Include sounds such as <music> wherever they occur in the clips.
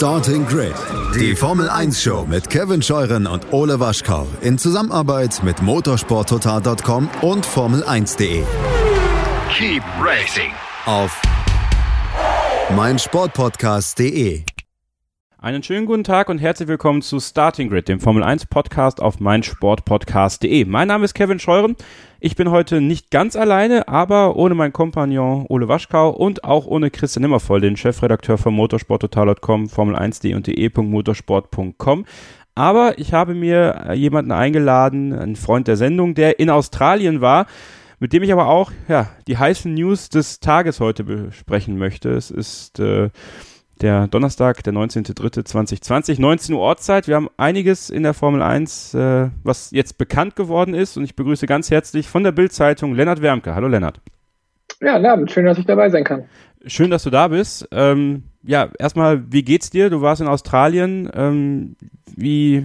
Starting Grid, die Formel 1 Show mit Kevin Scheuren und Ole Waschkau in Zusammenarbeit mit motorsporttotal.com und Formel1.de. Keep racing Auf meinsportpodcast.de. Einen schönen guten Tag und herzlich willkommen zu Starting Grid, dem Formel 1 Podcast auf meinsportpodcast.de. Mein Name ist Kevin Scheuren. Ich bin heute nicht ganz alleine, aber ohne meinen Kompagnon Ole Waschkau und auch ohne Christian Nimmervoll, den Chefredakteur von motorsporttotal.com, Formel1.de und de.motorsport.com. Aber ich habe mir jemanden eingeladen, einen Freund der Sendung, der in Australien war, mit dem ich aber auch ja, die heißen News des Tages heute besprechen möchte. Es ist äh, der Donnerstag, der 19.03.2020, 19 Uhr Ortszeit. Wir haben einiges in der Formel 1, äh, was jetzt bekannt geworden ist. Und ich begrüße ganz herzlich von der Bild-Zeitung Lennart Wermke. Hallo Lennart. Ja, guten Abend. Schön, dass ich dabei sein kann. Schön, dass du da bist. Ähm, ja, erstmal, wie geht's dir? Du warst in Australien. Ähm, wie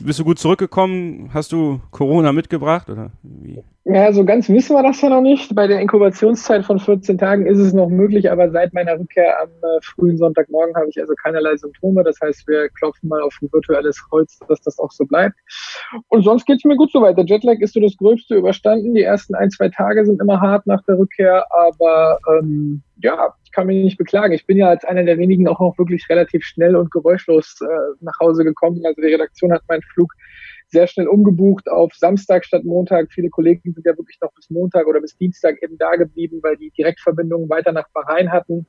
bist du gut zurückgekommen? Hast du Corona mitgebracht oder wie? Ja, so ganz wissen wir das ja noch nicht. Bei der Inkubationszeit von 14 Tagen ist es noch möglich, aber seit meiner Rückkehr am äh, frühen Sonntagmorgen habe ich also keinerlei Symptome. Das heißt, wir klopfen mal auf ein virtuelles Holz, dass das auch so bleibt. Und sonst geht's mir gut soweit. Der Jetlag ist so das Gröbste überstanden. Die ersten ein, zwei Tage sind immer hart nach der Rückkehr, aber ähm, ja, ich kann mich nicht beklagen. Ich bin ja als einer der wenigen auch noch wirklich relativ schnell und geräuschlos äh, nach Hause gekommen. Also die Redaktion hat meinen Flug sehr schnell umgebucht auf Samstag statt Montag. Viele Kollegen sind ja wirklich noch bis Montag oder bis Dienstag eben da geblieben, weil die Direktverbindungen weiter nach Bahrain hatten.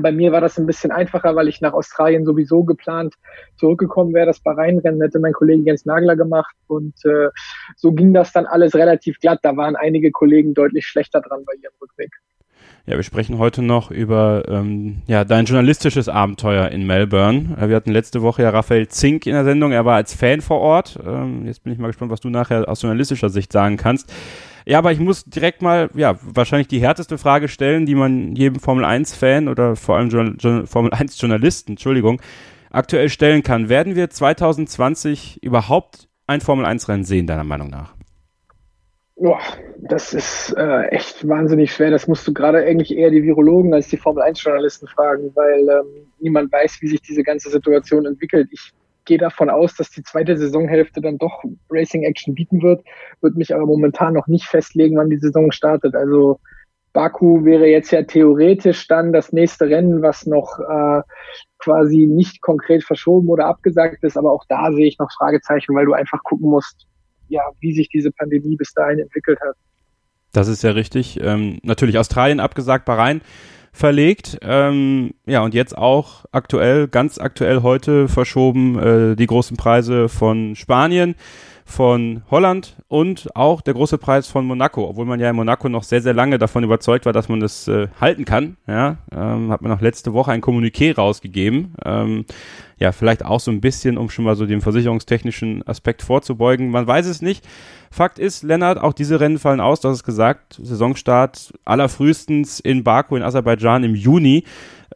Bei mir war das ein bisschen einfacher, weil ich nach Australien sowieso geplant zurückgekommen wäre. Das Bahrain-Rennen hätte mein Kollege Jens Nagler gemacht und äh, so ging das dann alles relativ glatt. Da waren einige Kollegen deutlich schlechter dran bei ihrem Rückweg. Ja, wir sprechen heute noch über ähm, ja, dein journalistisches Abenteuer in Melbourne. Äh, wir hatten letzte Woche ja Raphael Zink in der Sendung. Er war als Fan vor Ort. Ähm, jetzt bin ich mal gespannt, was du nachher aus journalistischer Sicht sagen kannst. Ja, aber ich muss direkt mal, ja, wahrscheinlich die härteste Frage stellen, die man jedem Formel 1-Fan oder vor allem Journal Journal Formel 1-Journalisten, Entschuldigung, aktuell stellen kann. Werden wir 2020 überhaupt ein Formel 1-Rennen sehen, deiner Meinung nach? Boah, das ist äh, echt wahnsinnig schwer. Das musst du gerade eigentlich eher die Virologen als die Formel 1-Journalisten fragen, weil ähm, niemand weiß, wie sich diese ganze Situation entwickelt. Ich gehe davon aus, dass die zweite Saisonhälfte dann doch Racing Action bieten wird, würde mich aber momentan noch nicht festlegen, wann die Saison startet. Also Baku wäre jetzt ja theoretisch dann das nächste Rennen, was noch äh, quasi nicht konkret verschoben oder abgesagt ist, aber auch da sehe ich noch Fragezeichen, weil du einfach gucken musst, ja, wie sich diese Pandemie bis dahin entwickelt hat. Das ist ja richtig. Ähm, natürlich Australien abgesagt, Bahrain verlegt. Ähm, ja, und jetzt auch aktuell, ganz aktuell heute verschoben äh, die großen Preise von Spanien, von Holland und auch der große Preis von Monaco, obwohl man ja in Monaco noch sehr, sehr lange davon überzeugt war, dass man das äh, halten kann. Ja, ähm, hat man noch letzte Woche ein Kommuniqué rausgegeben. Ähm, ja, vielleicht auch so ein bisschen, um schon mal so dem versicherungstechnischen Aspekt vorzubeugen. Man weiß es nicht. Fakt ist, Lennart, auch diese Rennen fallen aus, das ist gesagt, Saisonstart allerfrühestens in Baku in Aserbaidschan im Juni.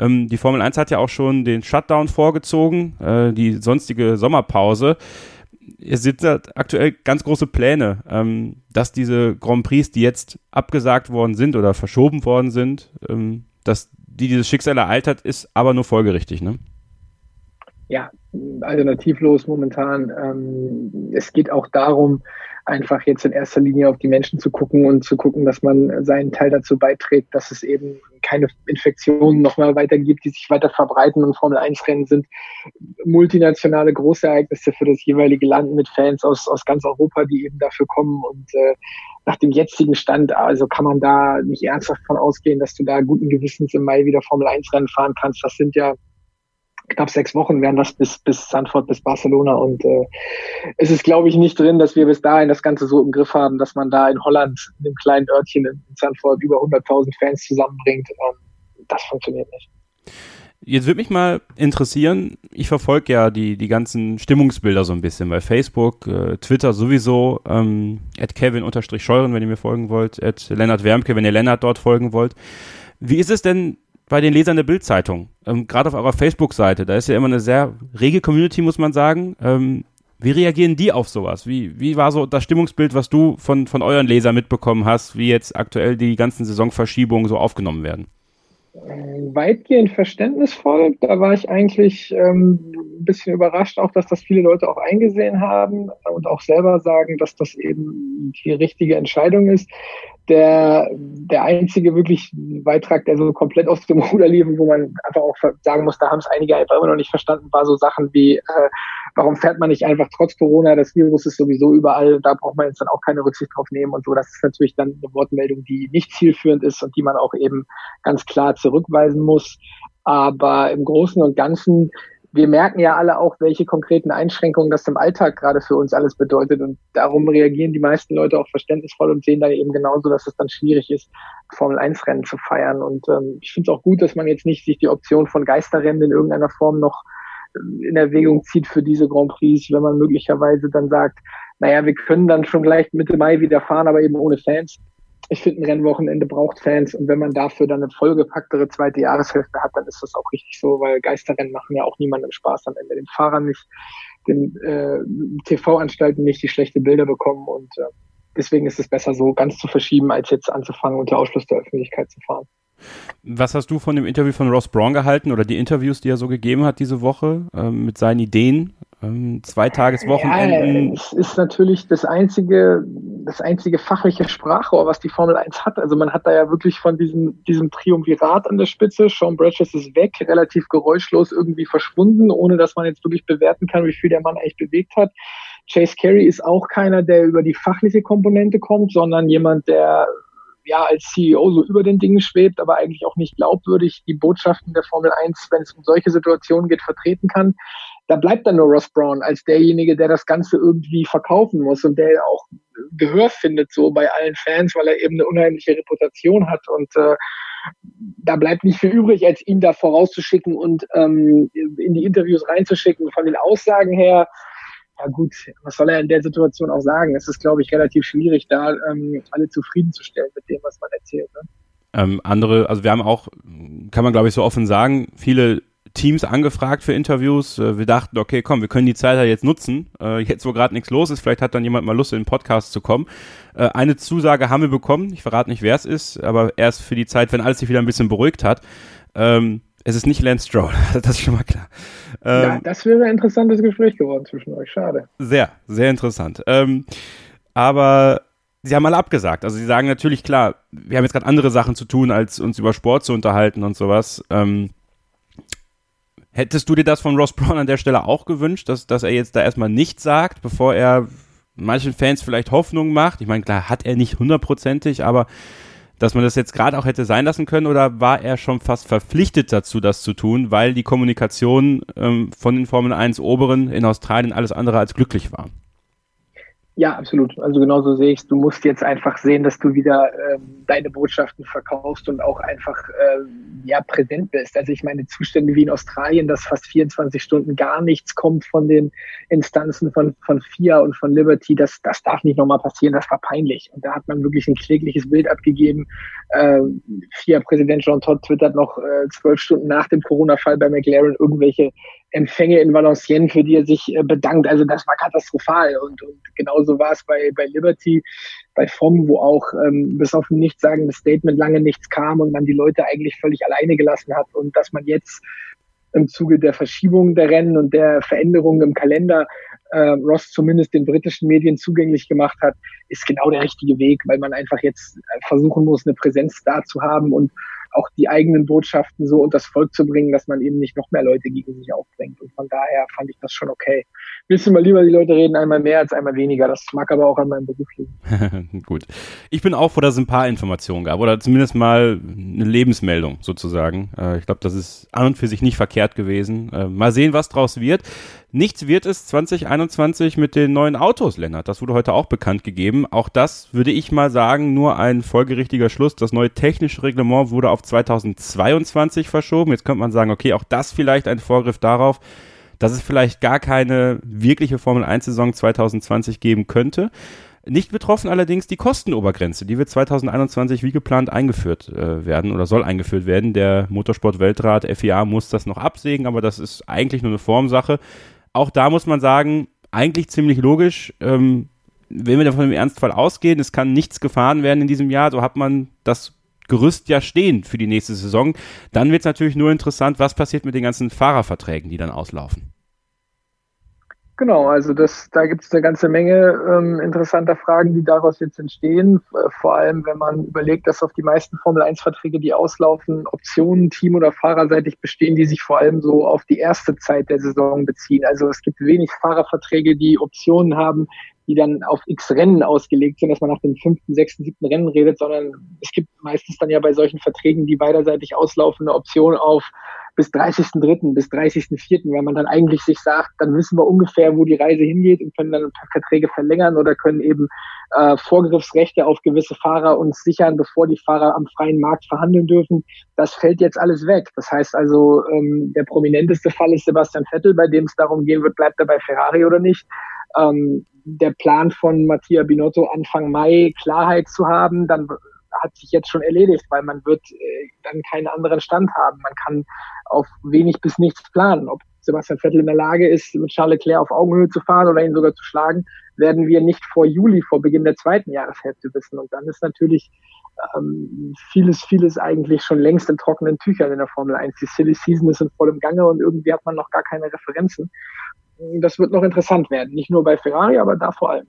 Ähm, die Formel 1 hat ja auch schon den Shutdown vorgezogen, äh, die sonstige Sommerpause. Es sind aktuell ganz große Pläne, ähm, dass diese Grand Prix, die jetzt abgesagt worden sind oder verschoben worden sind, ähm, dass die dieses Schicksal ereilt hat, ist aber nur folgerichtig, ne? ja, alternativlos momentan. Ähm, es geht auch darum, einfach jetzt in erster Linie auf die Menschen zu gucken und zu gucken, dass man seinen Teil dazu beiträgt, dass es eben keine Infektionen nochmal weiter gibt, die sich weiter verbreiten und Formel 1 Rennen sind multinationale Großereignisse für das jeweilige Land mit Fans aus, aus ganz Europa, die eben dafür kommen und äh, nach dem jetzigen Stand, also kann man da nicht ernsthaft von ausgehen, dass du da guten Gewissens im Mai wieder Formel 1 Rennen fahren kannst. Das sind ja knapp sechs Wochen wären das bis, bis Sanford, bis Barcelona. Und äh, es ist, glaube ich, nicht drin, dass wir bis dahin das Ganze so im Griff haben, dass man da in Holland, in einem kleinen Örtchen in Sanford, über 100.000 Fans zusammenbringt. Ähm, das funktioniert nicht. Jetzt würde mich mal interessieren, ich verfolge ja die, die ganzen Stimmungsbilder so ein bisschen bei Facebook, äh, Twitter sowieso, ähm, at Kevin-Scheuren, wenn ihr mir folgen wollt, at Lennart Wermke, wenn ihr Lennart dort folgen wollt. Wie ist es denn bei den Lesern der Bildzeitung, ähm, gerade auf eurer Facebook-Seite, da ist ja immer eine sehr rege Community, muss man sagen. Ähm, wie reagieren die auf sowas? Wie, wie war so das Stimmungsbild, was du von, von euren Lesern mitbekommen hast, wie jetzt aktuell die ganzen Saisonverschiebungen so aufgenommen werden? Weitgehend verständnisvoll. Da war ich eigentlich ähm, ein bisschen überrascht, auch dass das viele Leute auch eingesehen haben und auch selber sagen, dass das eben die richtige Entscheidung ist der, der einzige wirklich Beitrag, der so komplett aus dem <laughs> Ruder lief, wo man einfach auch sagen muss, da haben es einige einfach immer noch nicht verstanden, war so Sachen wie, äh, warum fährt man nicht einfach trotz Corona, das Virus ist sowieso überall, da braucht man jetzt dann auch keine Rücksicht drauf nehmen und so. Das ist natürlich dann eine Wortmeldung, die nicht zielführend ist und die man auch eben ganz klar zurückweisen muss. Aber im Großen und Ganzen wir merken ja alle auch, welche konkreten Einschränkungen das im Alltag gerade für uns alles bedeutet. Und darum reagieren die meisten Leute auch verständnisvoll und sehen da eben genauso, dass es dann schwierig ist, Formel 1 Rennen zu feiern. Und ähm, ich finde es auch gut, dass man jetzt nicht sich die Option von Geisterrennen in irgendeiner Form noch äh, in Erwägung zieht für diese Grand Prix, wenn man möglicherweise dann sagt, naja, wir können dann schon gleich Mitte Mai wieder fahren, aber eben ohne Fans ich finde, ein Rennwochenende braucht Fans und wenn man dafür dann eine vollgepacktere zweite Jahreshälfte hat, dann ist das auch richtig so, weil Geisterrennen machen ja auch niemandem Spaß am Ende. Den Fahrern nicht, den äh, TV-Anstalten nicht die schlechte Bilder bekommen und äh, deswegen ist es besser so ganz zu verschieben, als jetzt anzufangen, unter Ausschluss der Öffentlichkeit zu fahren. Was hast du von dem Interview von Ross Braun gehalten oder die Interviews, die er so gegeben hat diese Woche äh, mit seinen Ideen? Ähm, Zweitageswochenenden. Ja, es ist natürlich das einzige, das einzige fachliche Sprachrohr, was die Formel 1 hat. Also man hat da ja wirklich von diesem, diesem Triumvirat an der Spitze. Sean Bratches ist weg, relativ geräuschlos irgendwie verschwunden, ohne dass man jetzt wirklich bewerten kann, wie viel der Mann eigentlich bewegt hat. Chase Carey ist auch keiner, der über die fachliche Komponente kommt, sondern jemand, der ja als CEO so über den Dingen schwebt, aber eigentlich auch nicht glaubwürdig die Botschaften der Formel 1, wenn es um solche Situationen geht, vertreten kann da bleibt dann nur Ross Brown als derjenige, der das Ganze irgendwie verkaufen muss und der auch Gehör findet so bei allen Fans, weil er eben eine unheimliche Reputation hat und äh, da bleibt nicht viel übrig, als ihn da vorauszuschicken und ähm, in die Interviews reinzuschicken. Von den Aussagen her, ja gut, was soll er in der Situation auch sagen? Es ist, glaube ich, relativ schwierig, da ähm, alle zufriedenzustellen mit dem, was man erzählt. Ne? Ähm, andere, also wir haben auch, kann man glaube ich so offen sagen, viele Teams angefragt für Interviews. Äh, wir dachten, okay, komm, wir können die Zeit halt jetzt nutzen. Äh, jetzt, wo gerade nichts los ist, vielleicht hat dann jemand mal Lust, in den Podcast zu kommen. Äh, eine Zusage haben wir bekommen. Ich verrate nicht, wer es ist, aber erst für die Zeit, wenn alles sich wieder ein bisschen beruhigt hat. Ähm, es ist nicht Lance Stroll, <laughs> das ist schon mal klar. Ähm, ja, das wäre ein interessantes Gespräch geworden zwischen euch, schade. Sehr, sehr interessant. Ähm, aber sie haben alle abgesagt. Also sie sagen natürlich, klar, wir haben jetzt gerade andere Sachen zu tun, als uns über Sport zu unterhalten und sowas. Ähm, Hättest du dir das von Ross Brown an der Stelle auch gewünscht, dass, dass er jetzt da erstmal nichts sagt, bevor er manchen Fans vielleicht Hoffnung macht? Ich meine, klar, hat er nicht hundertprozentig, aber dass man das jetzt gerade auch hätte sein lassen können oder war er schon fast verpflichtet dazu, das zu tun, weil die Kommunikation ähm, von den Formel 1 Oberen in Australien alles andere als glücklich war? Ja, absolut. Also genauso sehe ich es. Du musst jetzt einfach sehen, dass du wieder ähm, deine Botschaften verkaufst und auch einfach äh, ja präsent bist. Also ich meine Zustände wie in Australien, dass fast 24 Stunden gar nichts kommt von den Instanzen von von FIA und von Liberty, das das darf nicht nochmal passieren. Das war peinlich. Und da hat man wirklich ein klägliches Bild abgegeben. Äh, FIA-Präsident John Todd twittert noch äh, zwölf Stunden nach dem Corona-Fall bei McLaren irgendwelche Empfänge in Valenciennes, für die er sich äh, bedankt. Also das war katastrophal. Und, und genauso war es bei, bei Liberty, bei FOM, wo auch ähm, bis auf ein nichtssagendes Statement lange nichts kam und man die Leute eigentlich völlig alleine gelassen hat. Und dass man jetzt im Zuge der Verschiebung der Rennen und der Veränderungen im Kalender äh, Ross zumindest den britischen Medien zugänglich gemacht hat, ist genau der richtige Weg, weil man einfach jetzt versuchen muss, eine Präsenz da zu haben und auch die eigenen Botschaften so unter das Volk zu bringen, dass man eben nicht noch mehr Leute gegen sich aufbringt. Und von daher fand ich das schon okay. Du mal lieber die Leute reden, einmal mehr als einmal weniger. Das mag aber auch an meinem Beruf liegen. <laughs> Gut. Ich bin auch froh, dass es ein paar Informationen gab oder zumindest mal eine Lebensmeldung sozusagen. Äh, ich glaube, das ist an und für sich nicht verkehrt gewesen. Äh, mal sehen, was draus wird. Nichts wird es 2021 mit den neuen Autos, Lennart. Das wurde heute auch bekannt gegeben. Auch das würde ich mal sagen, nur ein folgerichtiger Schluss. Das neue technische Reglement wurde auf 2022 verschoben. Jetzt könnte man sagen, okay, auch das vielleicht ein Vorgriff darauf, dass es vielleicht gar keine wirkliche Formel 1 Saison 2020 geben könnte. Nicht betroffen allerdings die Kostenobergrenze, die wird 2021 wie geplant eingeführt äh, werden oder soll eingeführt werden. Der Motorsport-Weltrat FIA muss das noch absägen, aber das ist eigentlich nur eine Formsache auch da muss man sagen, eigentlich ziemlich logisch. Ähm, wenn wir davon im Ernstfall ausgehen, es kann nichts gefahren werden in diesem Jahr, so hat man das Gerüst ja stehen für die nächste Saison. Dann wird es natürlich nur interessant, was passiert mit den ganzen Fahrerverträgen, die dann auslaufen. Genau, also das, da gibt es eine ganze Menge ähm, interessanter Fragen, die daraus jetzt entstehen. Vor allem, wenn man überlegt, dass auf die meisten Formel-1-Verträge, die auslaufen, Optionen team- oder fahrerseitig bestehen, die sich vor allem so auf die erste Zeit der Saison beziehen. Also es gibt wenig Fahrerverträge, die Optionen haben, die dann auf x Rennen ausgelegt sind, dass man nach dem fünften, sechsten, siebten Rennen redet, sondern es gibt meistens dann ja bei solchen Verträgen, die beiderseitig auslaufen, eine Option auf bis 30.3., bis 30.4., weil man dann eigentlich sich sagt, dann wissen wir ungefähr, wo die Reise hingeht und können dann ein paar Verträge verlängern oder können eben äh, Vorgriffsrechte auf gewisse Fahrer uns sichern, bevor die Fahrer am freien Markt verhandeln dürfen. Das fällt jetzt alles weg. Das heißt also, ähm, der prominenteste Fall ist Sebastian Vettel, bei dem es darum gehen wird, bleibt er bei Ferrari oder nicht. Ähm, der Plan von Mattia Binotto Anfang Mai Klarheit zu haben, dann hat sich jetzt schon erledigt, weil man wird äh, dann keinen anderen Stand haben. Man kann auf wenig bis nichts planen. Ob Sebastian Vettel in der Lage ist, mit Charles Leclerc auf Augenhöhe zu fahren oder ihn sogar zu schlagen, werden wir nicht vor Juli, vor Beginn der zweiten Jahreshälfte wissen. Und dann ist natürlich ähm, vieles, vieles eigentlich schon längst in trockenen Tüchern in der Formel 1. Die Silly Season ist in vollem Gange und irgendwie hat man noch gar keine Referenzen. Das wird noch interessant werden. Nicht nur bei Ferrari, aber da vor allem.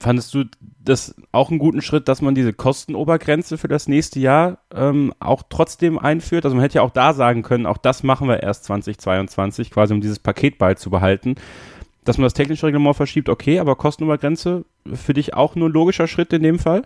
Fandest du das auch einen guten Schritt, dass man diese Kostenobergrenze für das nächste Jahr ähm, auch trotzdem einführt? Also man hätte ja auch da sagen können, auch das machen wir erst 2022, quasi um dieses Paket beizubehalten. Dass man das technische Reglement verschiebt, okay, aber Kostenobergrenze für dich auch nur ein logischer Schritt in dem Fall?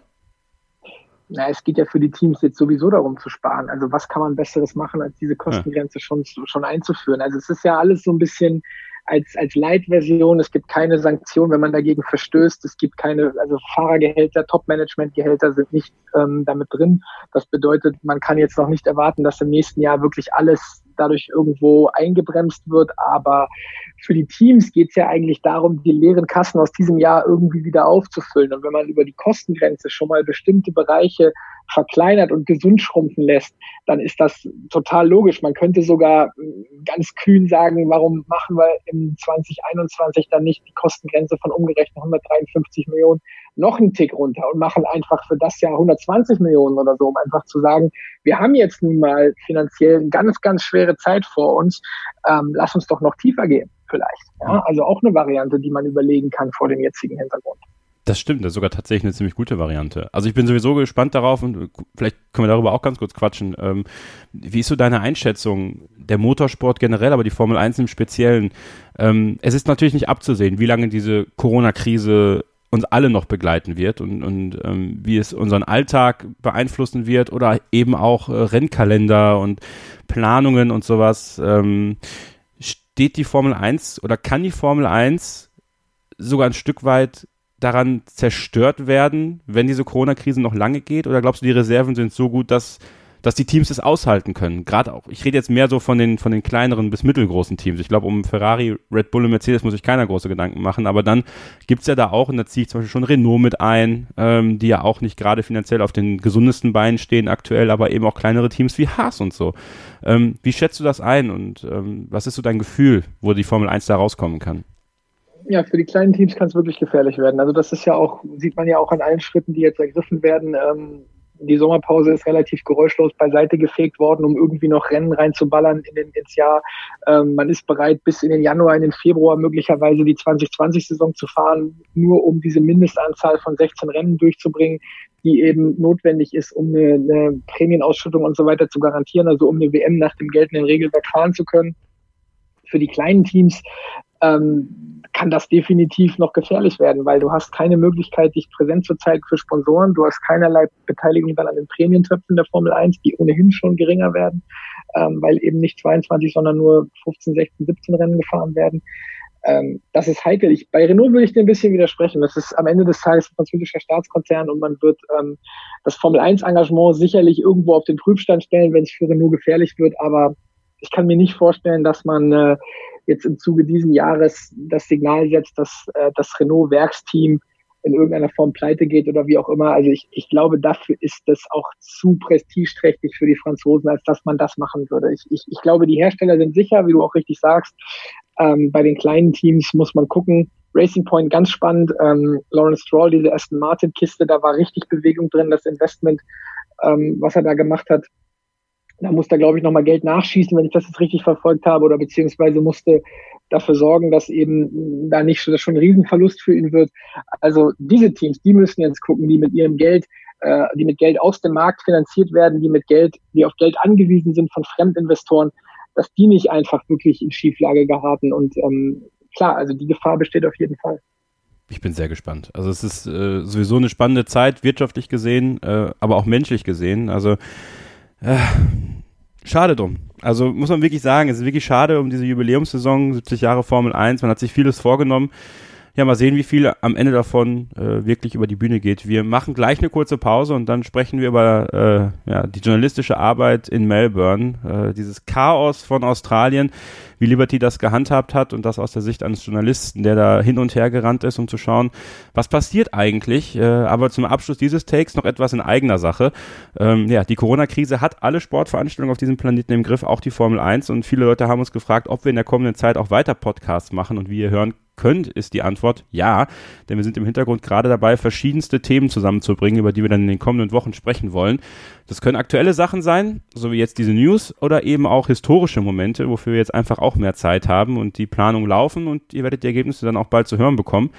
Na, es geht ja für die Teams jetzt sowieso darum zu sparen. Also was kann man Besseres machen, als diese Kostengrenze schon, schon einzuführen? Also es ist ja alles so ein bisschen als, als Light-Version. Es gibt keine Sanktion, wenn man dagegen verstößt. Es gibt keine, also Fahrergehälter, Top-Management-Gehälter sind nicht ähm, damit drin. Das bedeutet, man kann jetzt noch nicht erwarten, dass im nächsten Jahr wirklich alles dadurch irgendwo eingebremst wird. Aber für die Teams geht es ja eigentlich darum, die leeren Kassen aus diesem Jahr irgendwie wieder aufzufüllen. Und wenn man über die Kostengrenze schon mal bestimmte Bereiche verkleinert und gesund schrumpfen lässt, dann ist das total logisch. Man könnte sogar ganz kühn sagen, warum machen wir im 2021 dann nicht die Kostengrenze von umgerechnet 153 Millionen noch einen Tick runter und machen einfach für das Jahr 120 Millionen oder so, um einfach zu sagen, wir haben jetzt nun mal finanziell eine ganz, ganz schwere Zeit vor uns, ähm, lass uns doch noch tiefer gehen vielleicht. Ja? Also auch eine Variante, die man überlegen kann vor dem jetzigen Hintergrund. Das stimmt, das ist sogar tatsächlich eine ziemlich gute Variante. Also ich bin sowieso gespannt darauf und vielleicht können wir darüber auch ganz kurz quatschen. Ähm, wie ist so deine Einschätzung der Motorsport generell, aber die Formel 1 im Speziellen? Ähm, es ist natürlich nicht abzusehen, wie lange diese Corona-Krise uns alle noch begleiten wird und, und ähm, wie es unseren Alltag beeinflussen wird oder eben auch äh, Rennkalender und Planungen und sowas. Ähm, steht die Formel 1 oder kann die Formel 1 sogar ein Stück weit daran zerstört werden, wenn diese Corona-Krise noch lange geht? Oder glaubst du, die Reserven sind so gut, dass dass die Teams es aushalten können. Gerade auch, ich rede jetzt mehr so von den, von den kleineren bis mittelgroßen Teams. Ich glaube, um Ferrari, Red Bull und Mercedes muss ich keiner große Gedanken machen, aber dann gibt's ja da auch, und da ziehe ich zum Beispiel schon Renault mit ein, ähm, die ja auch nicht gerade finanziell auf den gesundesten Beinen stehen aktuell, aber eben auch kleinere Teams wie Haas und so. Ähm, wie schätzt du das ein und ähm, was ist so dein Gefühl, wo die Formel 1 da rauskommen kann? Ja, für die kleinen Teams kann es wirklich gefährlich werden. Also das ist ja auch, sieht man ja auch an allen Schritten, die jetzt ergriffen werden. Ähm, die Sommerpause ist relativ geräuschlos beiseite gefegt worden, um irgendwie noch Rennen reinzuballern in den, ins Jahr. Ähm, man ist bereit, bis in den Januar, in den Februar möglicherweise die 2020-Saison zu fahren, nur um diese Mindestanzahl von 16 Rennen durchzubringen, die eben notwendig ist, um eine, eine Prämienausschüttung und so weiter zu garantieren, also um eine WM nach dem geltenden Regelwerk fahren zu können. Für die kleinen Teams ähm, kann das definitiv noch gefährlich werden, weil du hast keine Möglichkeit, dich präsent zu zeigen für Sponsoren. Du hast keinerlei Beteiligung dann an den Prämientöpfen der Formel 1, die ohnehin schon geringer werden, ähm, weil eben nicht 22, sondern nur 15, 16, 17 Rennen gefahren werden. Ähm, das ist heikel. Ich, bei Renault würde ich dir ein bisschen widersprechen. Das ist am Ende des Tages ein französischer Staatskonzern und man wird ähm, das Formel 1 Engagement sicherlich irgendwo auf den Prüfstand stellen, wenn es für Renault gefährlich wird. Aber ich kann mir nicht vorstellen, dass man äh, jetzt im Zuge diesen Jahres das Signal setzt, dass äh, das Renault-Werksteam in irgendeiner Form pleite geht oder wie auch immer. Also ich, ich glaube, dafür ist das auch zu prestigeträchtig für die Franzosen, als dass man das machen würde. Ich, ich, ich glaube, die Hersteller sind sicher, wie du auch richtig sagst. Ähm, bei den kleinen Teams muss man gucken. Racing Point ganz spannend. Ähm, Lawrence Stroll, diese Aston Martin Kiste, da war richtig Bewegung drin. Das Investment ähm, was er da gemacht hat. Da musste er, glaube ich, nochmal Geld nachschießen, wenn ich das jetzt richtig verfolgt habe, oder beziehungsweise musste dafür sorgen, dass eben da nicht schon, ein Riesenverlust für ihn wird. Also diese Teams, die müssen jetzt gucken, die mit ihrem Geld, äh, die mit Geld aus dem Markt finanziert werden, die mit Geld, die auf Geld angewiesen sind von Fremdinvestoren, dass die nicht einfach wirklich in Schieflage geraten. Und ähm, klar, also die Gefahr besteht auf jeden Fall. Ich bin sehr gespannt. Also es ist äh, sowieso eine spannende Zeit, wirtschaftlich gesehen, äh, aber auch menschlich gesehen. Also äh, schade drum. Also muss man wirklich sagen, es ist wirklich schade um diese Jubiläumssaison, 70 Jahre Formel 1. Man hat sich vieles vorgenommen ja, mal sehen, wie viel am Ende davon äh, wirklich über die Bühne geht. Wir machen gleich eine kurze Pause und dann sprechen wir über äh, ja, die journalistische Arbeit in Melbourne, äh, dieses Chaos von Australien, wie Liberty das gehandhabt hat und das aus der Sicht eines Journalisten, der da hin und her gerannt ist, um zu schauen, was passiert eigentlich. Äh, aber zum Abschluss dieses Takes noch etwas in eigener Sache. Ähm, ja, die Corona-Krise hat alle Sportveranstaltungen auf diesem Planeten im Griff, auch die Formel 1 und viele Leute haben uns gefragt, ob wir in der kommenden Zeit auch weiter Podcasts machen und wie ihr hören könnt, ist die Antwort ja, denn wir sind im Hintergrund gerade dabei, verschiedenste Themen zusammenzubringen, über die wir dann in den kommenden Wochen sprechen wollen. Das können aktuelle Sachen sein, so wie jetzt diese News, oder eben auch historische Momente, wofür wir jetzt einfach auch mehr Zeit haben und die Planung laufen und ihr werdet die Ergebnisse dann auch bald zu hören bekommen.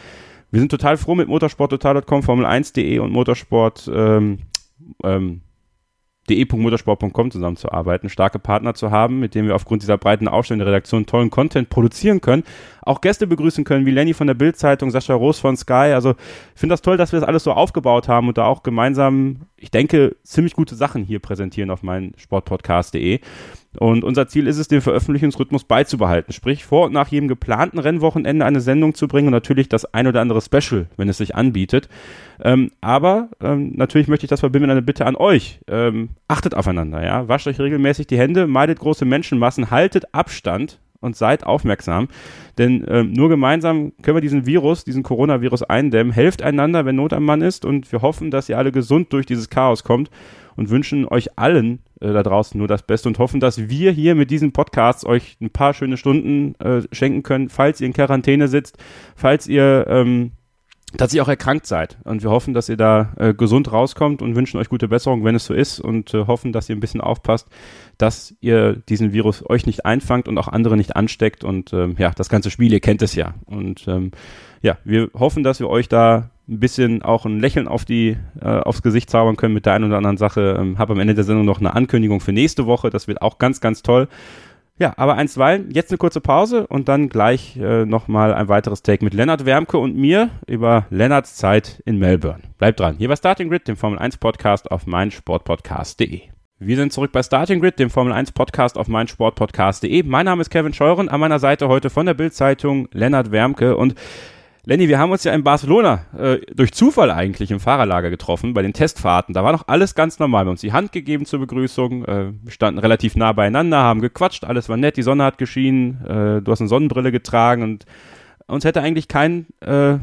Wir sind total froh mit motorsporttotal.com, Formel1.de und Motorsport ähm, ähm, de.motorsport.com zusammenzuarbeiten, starke Partner zu haben, mit denen wir aufgrund dieser breiten Aufstellung der Redaktion tollen Content produzieren können, auch Gäste begrüßen können, wie Lenny von der Bild-Zeitung, Sascha Roos von Sky. Also ich finde das toll, dass wir das alles so aufgebaut haben und da auch gemeinsam, ich denke, ziemlich gute Sachen hier präsentieren auf meinen Sportpodcast.de. Und unser Ziel ist es, den Veröffentlichungsrhythmus beizubehalten. Sprich, vor und nach jedem geplanten Rennwochenende eine Sendung zu bringen und natürlich das ein oder andere Special, wenn es sich anbietet. Ähm, aber ähm, natürlich möchte ich das verbinden mit einer Bitte an euch. Ähm, achtet aufeinander, ja. Wascht euch regelmäßig die Hände, meidet große Menschenmassen, haltet Abstand und seid aufmerksam. Denn ähm, nur gemeinsam können wir diesen Virus, diesen Coronavirus eindämmen. Helft einander, wenn Not am Mann ist. Und wir hoffen, dass ihr alle gesund durch dieses Chaos kommt und wünschen euch allen äh, da draußen nur das Beste und hoffen, dass wir hier mit diesen Podcasts euch ein paar schöne Stunden äh, schenken können, falls ihr in Quarantäne sitzt, falls ihr ähm, ihr auch erkrankt seid. Und wir hoffen, dass ihr da äh, gesund rauskommt und wünschen euch gute Besserung, wenn es so ist und äh, hoffen, dass ihr ein bisschen aufpasst, dass ihr diesen Virus euch nicht einfangt und auch andere nicht ansteckt. Und ähm, ja, das ganze Spiel, ihr kennt es ja. Und ähm, ja, wir hoffen, dass wir euch da ein bisschen auch ein Lächeln auf die, äh, aufs Gesicht zaubern können mit der einen oder anderen Sache. Ähm, Habe am Ende der Sendung noch eine Ankündigung für nächste Woche. Das wird auch ganz, ganz toll. Ja, aber einstweilen, jetzt eine kurze Pause und dann gleich äh, nochmal ein weiteres Take mit Lennart Wermke und mir über Lennarts Zeit in Melbourne. Bleibt dran. Hier bei Starting Grid, dem Formel 1 Podcast auf meinsportpodcast.de. Wir sind zurück bei Starting Grid, dem Formel 1 Podcast auf meinsportpodcast.de. Mein Name ist Kevin Scheuren, an meiner Seite heute von der Bild-Zeitung Lennart Wermke und Lenny, wir haben uns ja in Barcelona äh, durch Zufall eigentlich im Fahrerlager getroffen bei den Testfahrten. Da war noch alles ganz normal. Wir haben uns die Hand gegeben zur Begrüßung. Äh, standen relativ nah beieinander, haben gequatscht, alles war nett, die Sonne hat geschienen, äh, du hast eine Sonnenbrille getragen und uns hätte eigentlich kein, äh,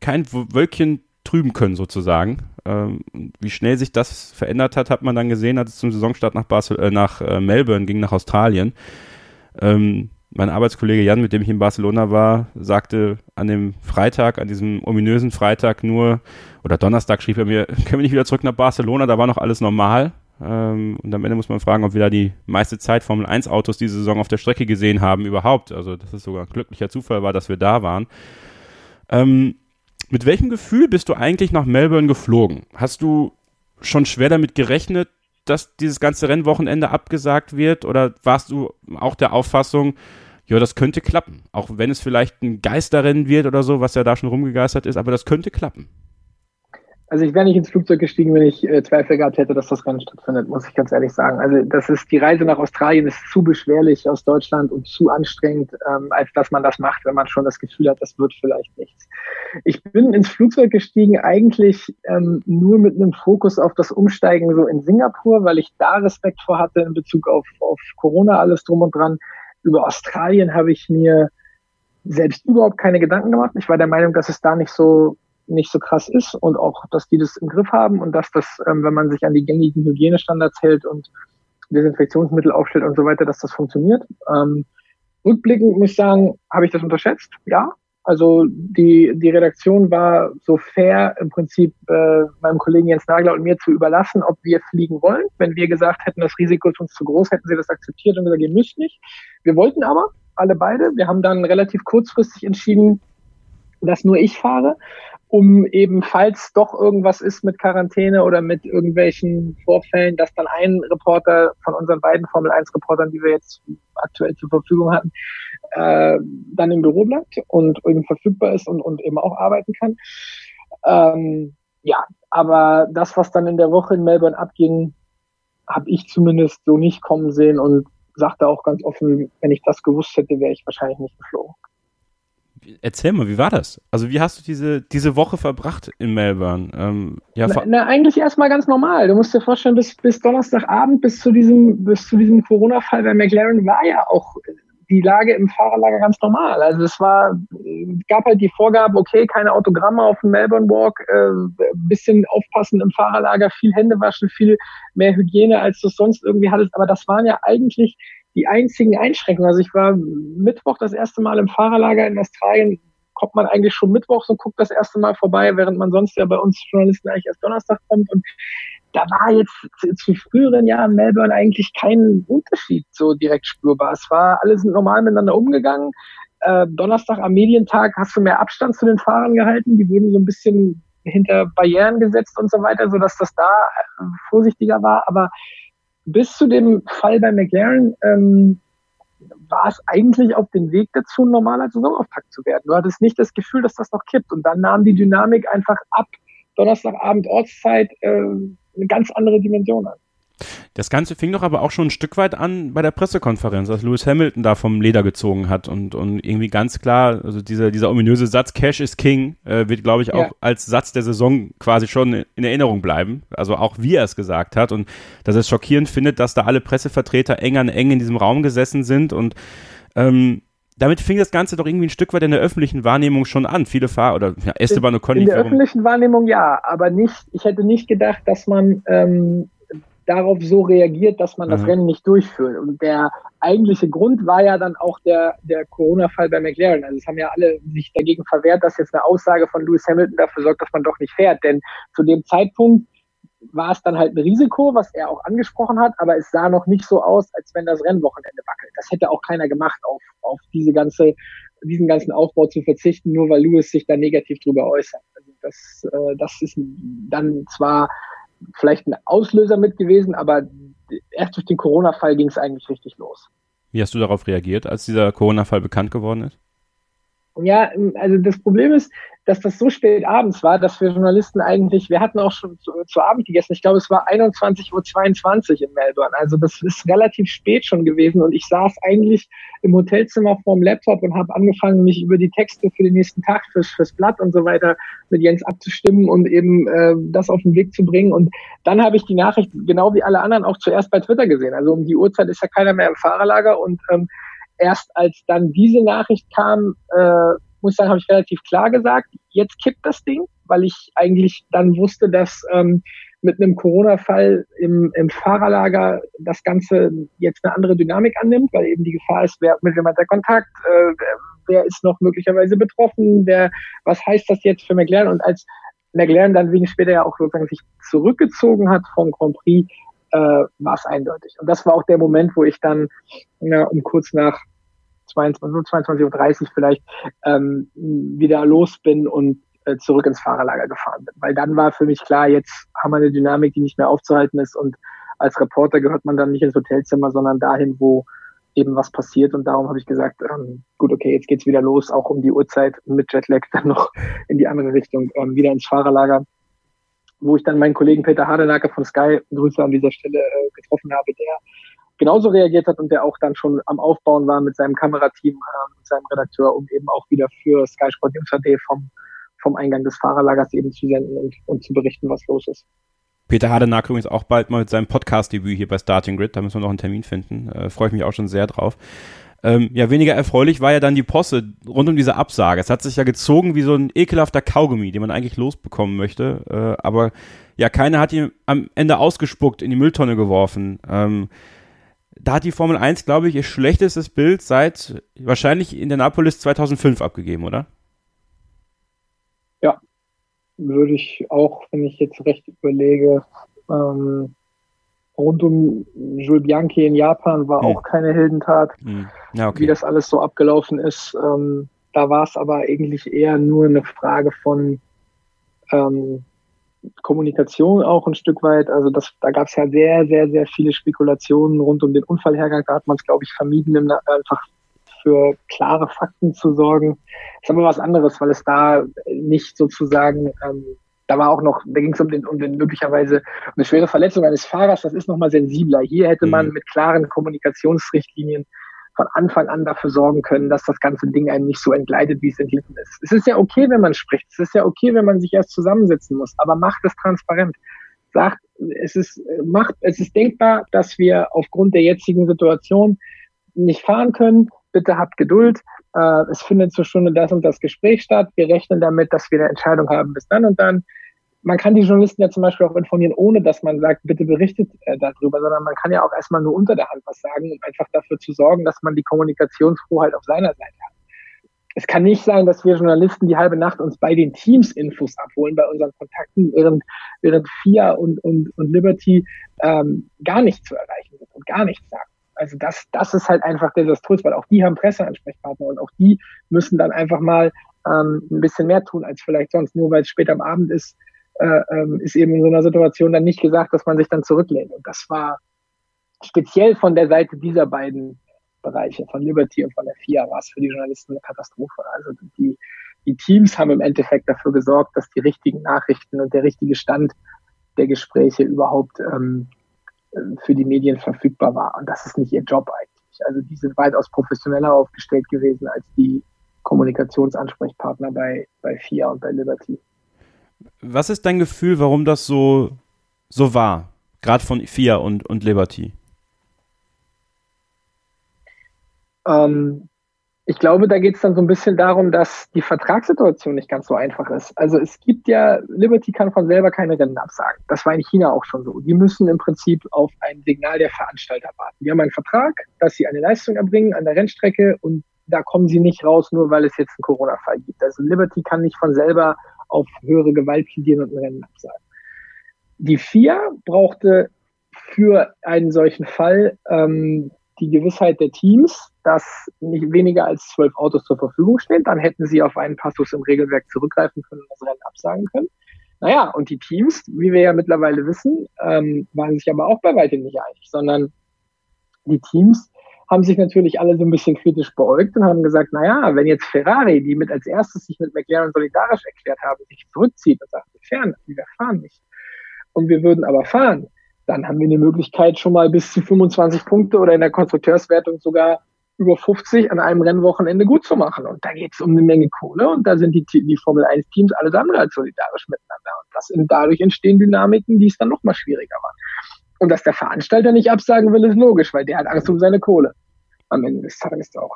kein Wölkchen trüben können sozusagen. Ähm, wie schnell sich das verändert hat, hat man dann gesehen, als es zum Saisonstart nach, Barcel äh, nach äh, Melbourne ging, nach Australien. Ähm, mein Arbeitskollege Jan, mit dem ich in Barcelona war, sagte an dem Freitag, an diesem ominösen Freitag nur, oder Donnerstag schrieb er mir, <laughs> können wir nicht wieder zurück nach Barcelona, da war noch alles normal. Ähm, und am Ende muss man fragen, ob wir da die meiste Zeit Formel 1 Autos diese Saison auf der Strecke gesehen haben überhaupt. Also, dass es sogar ein glücklicher Zufall war, dass wir da waren. Ähm, mit welchem Gefühl bist du eigentlich nach Melbourne geflogen? Hast du schon schwer damit gerechnet, dass dieses ganze Rennwochenende abgesagt wird? Oder warst du auch der Auffassung, ja, das könnte klappen. Auch wenn es vielleicht ein Geisterrennen wird oder so, was ja da schon rumgegeistert ist, aber das könnte klappen. Also ich wäre nicht ins Flugzeug gestiegen, wenn ich äh, Zweifel gehabt hätte, dass das Rennen stattfindet, muss ich ganz ehrlich sagen. Also das ist die Reise nach Australien ist zu beschwerlich aus Deutschland und zu anstrengend, ähm, als dass man das macht, wenn man schon das Gefühl hat, das wird vielleicht nichts. Ich bin ins Flugzeug gestiegen eigentlich ähm, nur mit einem Fokus auf das Umsteigen so in Singapur, weil ich da Respekt vor hatte in Bezug auf, auf Corona, alles drum und dran. Über Australien habe ich mir selbst überhaupt keine Gedanken gemacht. Ich war der Meinung, dass es da nicht so nicht so krass ist und auch, dass die das im Griff haben und dass das, ähm, wenn man sich an die gängigen Hygienestandards hält und Desinfektionsmittel aufstellt und so weiter, dass das funktioniert. Ähm, rückblickend muss ich sagen, habe ich das unterschätzt, ja. Also die, die Redaktion war so fair, im Prinzip äh, meinem Kollegen Jens Nagler und mir zu überlassen, ob wir fliegen wollen. Wenn wir gesagt hätten, das Risiko ist uns zu groß, hätten sie das akzeptiert und gesagt, ihr müsst nicht. Wir wollten aber, alle beide. Wir haben dann relativ kurzfristig entschieden, dass nur ich fahre, um eben, falls doch irgendwas ist mit Quarantäne oder mit irgendwelchen Vorfällen, dass dann ein Reporter von unseren beiden Formel 1 Reportern, die wir jetzt aktuell zur Verfügung hatten, äh, dann im Büro bleibt und eben verfügbar ist und, und eben auch arbeiten kann. Ähm, ja, aber das, was dann in der Woche in Melbourne abging, habe ich zumindest so nicht kommen sehen und sagte auch ganz offen, wenn ich das gewusst hätte, wäre ich wahrscheinlich nicht geflogen. Erzähl mal, wie war das? Also wie hast du diese, diese Woche verbracht in Melbourne? Ähm, ja, na, na, eigentlich erstmal ganz normal. Du musst dir vorstellen, bis, bis Donnerstagabend, bis zu diesem, bis zu diesem Corona-Fall bei McLaren war ja auch die Lage im Fahrerlager ganz normal. Also es war, gab halt die Vorgabe, okay, keine Autogramme auf dem Melbourne Walk, äh, bisschen aufpassen im Fahrerlager, viel Hände waschen, viel mehr Hygiene, als du es sonst irgendwie hattest. Aber das waren ja eigentlich die einzigen Einschränkungen. Also ich war Mittwoch das erste Mal im Fahrerlager in Australien, kommt man eigentlich schon mittwochs und guckt das erste Mal vorbei, während man sonst ja bei uns Journalisten eigentlich erst Donnerstag kommt. Und da war jetzt zu, früheren Jahren Melbourne eigentlich kein Unterschied so direkt spürbar. Es war alles normal miteinander umgegangen. Äh, Donnerstag am Medientag hast du mehr Abstand zu den Fahrern gehalten. Die wurden so ein bisschen hinter Barrieren gesetzt und so weiter, so dass das da äh, vorsichtiger war. Aber bis zu dem Fall bei McLaren ähm, war es eigentlich auf dem Weg dazu, ein normaler Saisonauftakt zu werden. Du hattest nicht das Gefühl, dass das noch kippt. Und dann nahm die Dynamik einfach ab Donnerstagabend Ortszeit äh, eine ganz andere Dimension an. Das Ganze fing doch aber auch schon ein Stück weit an bei der Pressekonferenz, als Lewis Hamilton da vom Leder gezogen hat und, und irgendwie ganz klar, also dieser, dieser ominöse Satz Cash is King äh, wird, glaube ich, auch ja. als Satz der Saison quasi schon in Erinnerung bleiben. Also auch wie er es gesagt hat und dass er es schockierend findet, dass da alle Pressevertreter eng an eng in diesem Raum gesessen sind und ähm, damit fing das Ganze doch irgendwie ein Stück weit in der öffentlichen Wahrnehmung schon an. Viele Fahrer oder ja, Esteban Ocon. In der öffentlichen Wahrnehmung ja, aber nicht, ich hätte nicht gedacht, dass man ähm, darauf so reagiert, dass man das mhm. Rennen nicht durchführt. Und der eigentliche Grund war ja dann auch der, der Corona-Fall bei McLaren. Also es haben ja alle sich dagegen verwehrt, dass jetzt eine Aussage von Lewis Hamilton dafür sorgt, dass man doch nicht fährt. Denn zu dem Zeitpunkt war es dann halt ein Risiko, was er auch angesprochen hat, aber es sah noch nicht so aus, als wenn das Rennwochenende wackelt. Das hätte auch keiner gemacht, auf, auf diese ganze, diesen ganzen Aufbau zu verzichten, nur weil Lewis sich da negativ drüber äußert. Also das, äh, das ist dann zwar vielleicht ein Auslöser mit gewesen, aber erst durch den Corona-Fall ging es eigentlich richtig los. Wie hast du darauf reagiert, als dieser Corona-Fall bekannt geworden ist? Ja, also das Problem ist, dass das so spät abends war, dass wir Journalisten eigentlich, wir hatten auch schon zu, zu Abend gegessen, ich glaube es war 21.22 Uhr in Melbourne, also das ist relativ spät schon gewesen und ich saß eigentlich im Hotelzimmer vorm Laptop und habe angefangen, mich über die Texte für den nächsten Tag, fürs, fürs Blatt und so weiter mit Jens abzustimmen und eben äh, das auf den Weg zu bringen. Und dann habe ich die Nachricht, genau wie alle anderen, auch zuerst bei Twitter gesehen, also um die Uhrzeit ist ja keiner mehr im Fahrerlager und ähm, erst als dann diese Nachricht kam, äh, muss sagen, habe ich relativ klar gesagt, jetzt kippt das Ding, weil ich eigentlich dann wusste, dass ähm, mit einem Corona-Fall im, im Fahrerlager das Ganze jetzt eine andere Dynamik annimmt, weil eben die Gefahr ist, wer, mit wem hat der Kontakt, äh, wer ist noch möglicherweise betroffen, wer, was heißt das jetzt für McLaren? Und als McLaren dann wegen später ja auch sozusagen sich zurückgezogen hat vom Grand Prix, äh, war es eindeutig. Und das war auch der Moment, wo ich dann ja, um kurz nach 22, 22.30 Uhr vielleicht ähm, wieder los bin und äh, zurück ins Fahrerlager gefahren bin. Weil dann war für mich klar, jetzt haben wir eine Dynamik, die nicht mehr aufzuhalten ist und als Reporter gehört man dann nicht ins Hotelzimmer, sondern dahin, wo eben was passiert und darum habe ich gesagt, ähm, gut, okay, jetzt geht's wieder los, auch um die Uhrzeit mit Jetlag dann noch in die andere Richtung, ähm, wieder ins Fahrerlager, wo ich dann meinen Kollegen Peter Hardenacke von Sky, Grüße an dieser Stelle, äh, getroffen habe, der genauso reagiert hat und der auch dann schon am Aufbauen war mit seinem Kamerateam, äh, mit seinem Redakteur, um eben auch wieder für Sky Sport News HD vom, vom Eingang des Fahrerlagers eben zu senden und, und zu berichten, was los ist. Peter Hardenack übrigens auch bald mal mit seinem Podcast-Debüt hier bei Starting Grid, da müssen wir noch einen Termin finden, äh, freue ich mich auch schon sehr drauf. Ähm, ja, weniger erfreulich war ja dann die Posse rund um diese Absage. Es hat sich ja gezogen wie so ein ekelhafter Kaugummi, den man eigentlich losbekommen möchte, äh, aber ja, keiner hat ihn am Ende ausgespuckt, in die Mülltonne geworfen. Ähm, da hat die Formel 1, glaube ich, ihr schlechtestes Bild seit wahrscheinlich in der Napolis 2005 abgegeben, oder? Ja, würde ich auch, wenn ich jetzt recht überlege, ähm, rund um Jules Bianchi in Japan war hm. auch keine Heldentat, hm. ja, okay. wie das alles so abgelaufen ist. Ähm, da war es aber eigentlich eher nur eine Frage von, ähm, Kommunikation auch ein Stück weit. Also das, da gab es ja sehr, sehr, sehr viele Spekulationen rund um den Unfallhergang. Da hat man es, glaube ich, vermieden, einfach für klare Fakten zu sorgen. Das ist aber was anderes, weil es da nicht sozusagen, ähm, da war auch noch, da ging es um den, um den möglicherweise um eine schwere Verletzung eines Fahrers, das ist nochmal sensibler. Hier hätte man mhm. mit klaren Kommunikationsrichtlinien von Anfang an dafür sorgen können, dass das ganze Ding einem nicht so entgleitet, wie es entglitten ist. Es ist ja okay, wenn man spricht. Es ist ja okay, wenn man sich erst zusammensetzen muss. Aber macht es transparent. Sagt, es ist, macht, es ist denkbar, dass wir aufgrund der jetzigen Situation nicht fahren können. Bitte habt Geduld. Äh, es findet zur Stunde das und das Gespräch statt. Wir rechnen damit, dass wir eine Entscheidung haben bis dann und dann man kann die Journalisten ja zum Beispiel auch informieren, ohne dass man sagt, bitte berichtet äh, darüber, sondern man kann ja auch erstmal nur unter der Hand was sagen, um einfach dafür zu sorgen, dass man die Kommunikationsfroheit auf seiner Seite hat. Es kann nicht sein, dass wir Journalisten die halbe Nacht uns bei den Teams Infos abholen, bei unseren Kontakten, während, während FIA und, und, und Liberty ähm, gar nicht zu erreichen sind und gar nichts sagen. Also das, das ist halt einfach desaströs, weil auch die haben Presseansprechpartner und auch die müssen dann einfach mal ähm, ein bisschen mehr tun als vielleicht sonst, nur weil es spät am Abend ist, äh, ähm, ist eben in so einer Situation dann nicht gesagt, dass man sich dann zurücklehnt. Und das war speziell von der Seite dieser beiden Bereiche, von Liberty und von der FIA, war es für die Journalisten eine Katastrophe. Also die, die Teams haben im Endeffekt dafür gesorgt, dass die richtigen Nachrichten und der richtige Stand der Gespräche überhaupt ähm, für die Medien verfügbar war. Und das ist nicht ihr Job eigentlich. Also die sind weitaus professioneller aufgestellt gewesen als die Kommunikationsansprechpartner bei, bei FIA und bei Liberty. Was ist dein Gefühl, warum das so, so war? Gerade von FIA und, und Liberty? Ähm, ich glaube, da geht es dann so ein bisschen darum, dass die Vertragssituation nicht ganz so einfach ist. Also es gibt ja, Liberty kann von selber keine Rennen absagen. Das war in China auch schon so. Die müssen im Prinzip auf ein Signal der Veranstalter warten. Die haben einen Vertrag, dass sie eine Leistung erbringen an der Rennstrecke und da kommen sie nicht raus, nur weil es jetzt einen Corona-Fall gibt. Also Liberty kann nicht von selber auf höhere Gewalt plädieren und ein Rennen absagen. Die FIA brauchte für einen solchen Fall ähm, die Gewissheit der Teams, dass nicht weniger als zwölf Autos zur Verfügung stehen. Dann hätten sie auf einen Passus im Regelwerk zurückgreifen können und das Rennen absagen können. Naja, und die Teams, wie wir ja mittlerweile wissen, ähm, waren sich aber auch bei weitem nicht einig, sondern die Teams haben sich natürlich alle so ein bisschen kritisch beäugt und haben gesagt, naja, wenn jetzt Ferrari, die mit als erstes sich mit McLaren solidarisch erklärt haben, sich zurückzieht und sagt, wir fahren, wir fahren nicht. Und wir würden aber fahren, dann haben wir eine Möglichkeit, schon mal bis zu 25 Punkte oder in der Konstrukteurswertung sogar über 50 an einem Rennwochenende gut zu machen. Und da geht es um eine Menge Kohle und da sind die, die Formel 1 Teams alles andere als solidarisch miteinander. Und das, dadurch entstehen Dynamiken, die es dann noch mal schwieriger machen. Und dass der Veranstalter nicht absagen will, ist logisch, weil der hat Angst um seine Kohle. Am Ende des Tages auch.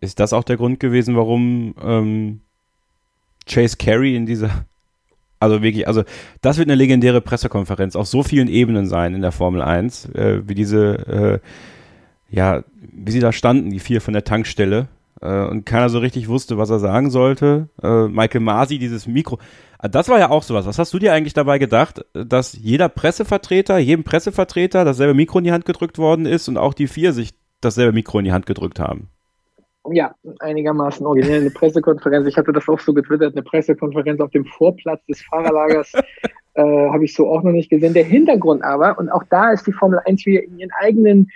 Ist das auch der Grund gewesen, warum ähm, Chase Carey in dieser, also wirklich, also das wird eine legendäre Pressekonferenz auf so vielen Ebenen sein in der Formel 1, äh, wie diese, äh, ja, wie sie da standen, die vier von der Tankstelle, äh, und keiner so richtig wusste, was er sagen sollte. Äh, Michael Masi, dieses Mikro. Ah, das war ja auch sowas. Was hast du dir eigentlich dabei gedacht, dass jeder Pressevertreter, jedem Pressevertreter dasselbe Mikro in die Hand gedrückt worden ist und auch die vier sich dasselbe Mikro in die Hand gedrückt haben? Ja, einigermaßen originell. Eine Pressekonferenz, ich hatte das auch so getwittert, eine Pressekonferenz auf dem Vorplatz des Fahrerlagers <laughs> äh, habe ich so auch noch nicht gesehen. Der Hintergrund aber, und auch da ist die Formel 1 wieder in ihren eigenen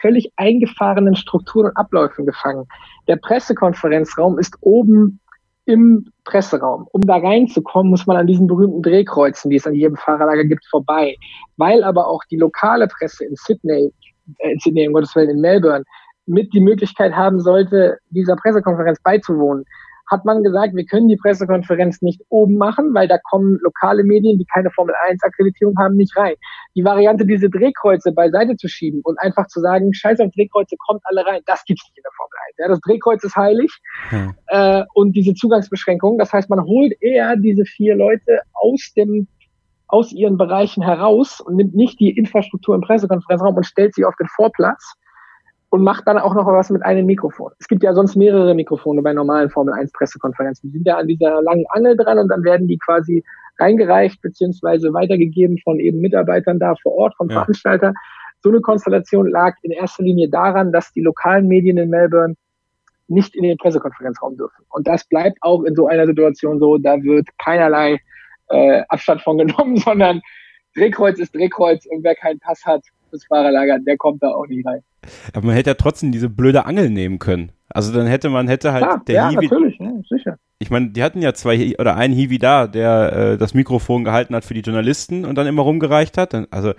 völlig eingefahrenen Strukturen und Abläufen gefangen. Der Pressekonferenzraum ist oben im Presseraum. Um da reinzukommen, muss man an diesen berühmten Drehkreuzen, die es an jedem Fahrerlager gibt, vorbei. Weil aber auch die lokale Presse in Sydney, äh, in Sydney, um Gottes Willen, in Melbourne, mit die Möglichkeit haben sollte, dieser Pressekonferenz beizuwohnen, hat man gesagt, wir können die Pressekonferenz nicht oben machen, weil da kommen lokale Medien, die keine Formel 1 Akkreditierung haben, nicht rein. Die Variante, diese Drehkreuze beiseite zu schieben und einfach zu sagen, scheiß auf Drehkreuze, kommt alle rein, das gibt's nicht in der Formel 1. Ja, das Drehkreuz ist heilig hm. äh, und diese Zugangsbeschränkungen, das heißt, man holt eher diese vier Leute aus dem aus ihren Bereichen heraus und nimmt nicht die Infrastruktur im Pressekonferenzraum und stellt sie auf den Vorplatz und macht dann auch noch was mit einem Mikrofon. Es gibt ja sonst mehrere Mikrofone bei normalen Formel 1 Pressekonferenzen. Die sind ja an dieser langen Angel dran und dann werden die quasi reingereicht beziehungsweise weitergegeben von eben Mitarbeitern da vor Ort, vom ja. Veranstalter. So eine Konstellation lag in erster Linie daran, dass die lokalen Medien in Melbourne nicht in den Pressekonferenzraum dürfen. Und das bleibt auch in so einer Situation so, da wird keinerlei äh, Abstand von <laughs> genommen, sondern Drehkreuz ist Drehkreuz und wer keinen Pass hat fürs Fahrerlager, der kommt da auch nicht rein. Aber man hätte ja trotzdem diese blöde Angel nehmen können. Also dann hätte man hätte halt ja, der ja, Hiwi natürlich, ja, sicher. Ich meine, die hatten ja zwei oder einen Hiwi da, der äh, das Mikrofon gehalten hat für die Journalisten und dann immer rumgereicht hat. Also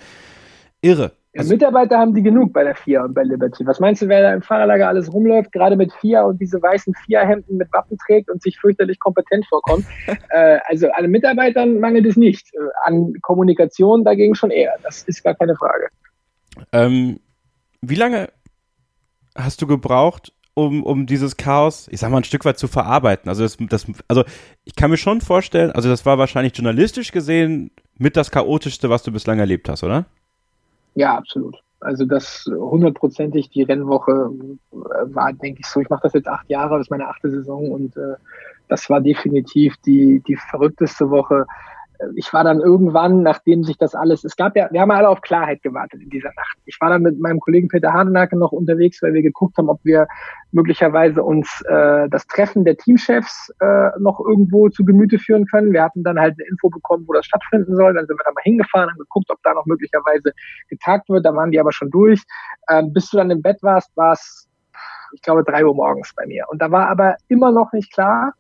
irre. Also, Mitarbeiter haben die genug bei der FIA und bei Liberty. Was meinst du, wer da im Fahrerlager alles rumläuft, gerade mit FIA und diese weißen FIA-Hemden mit Wappen trägt und sich fürchterlich kompetent vorkommt? <laughs> äh, also alle Mitarbeitern mangelt es nicht. Äh, an Kommunikation dagegen schon eher. Das ist gar keine Frage. Ähm, wie lange hast du gebraucht, um, um dieses Chaos, ich sag mal, ein Stück weit zu verarbeiten? Also, das, das, also ich kann mir schon vorstellen, also das war wahrscheinlich journalistisch gesehen mit das Chaotischste, was du bislang erlebt hast, oder? Ja, absolut. Also das hundertprozentig die Rennwoche war, denke ich so. Ich mache das jetzt acht Jahre, das ist meine achte Saison und äh, das war definitiv die die verrückteste Woche ich war dann irgendwann, nachdem sich das alles, es gab ja, wir haben alle auf Klarheit gewartet in dieser Nacht. Ich war dann mit meinem Kollegen Peter Hardenacke noch unterwegs, weil wir geguckt haben, ob wir möglicherweise uns äh, das Treffen der Teamchefs äh, noch irgendwo zu Gemüte führen können. Wir hatten dann halt eine Info bekommen, wo das stattfinden soll. Dann sind wir da mal hingefahren, haben geguckt, ob da noch möglicherweise getagt wird. Da waren die aber schon durch. Ähm, bis du dann im Bett warst, war es, ich glaube, drei Uhr morgens bei mir. Und da war aber immer noch nicht klar,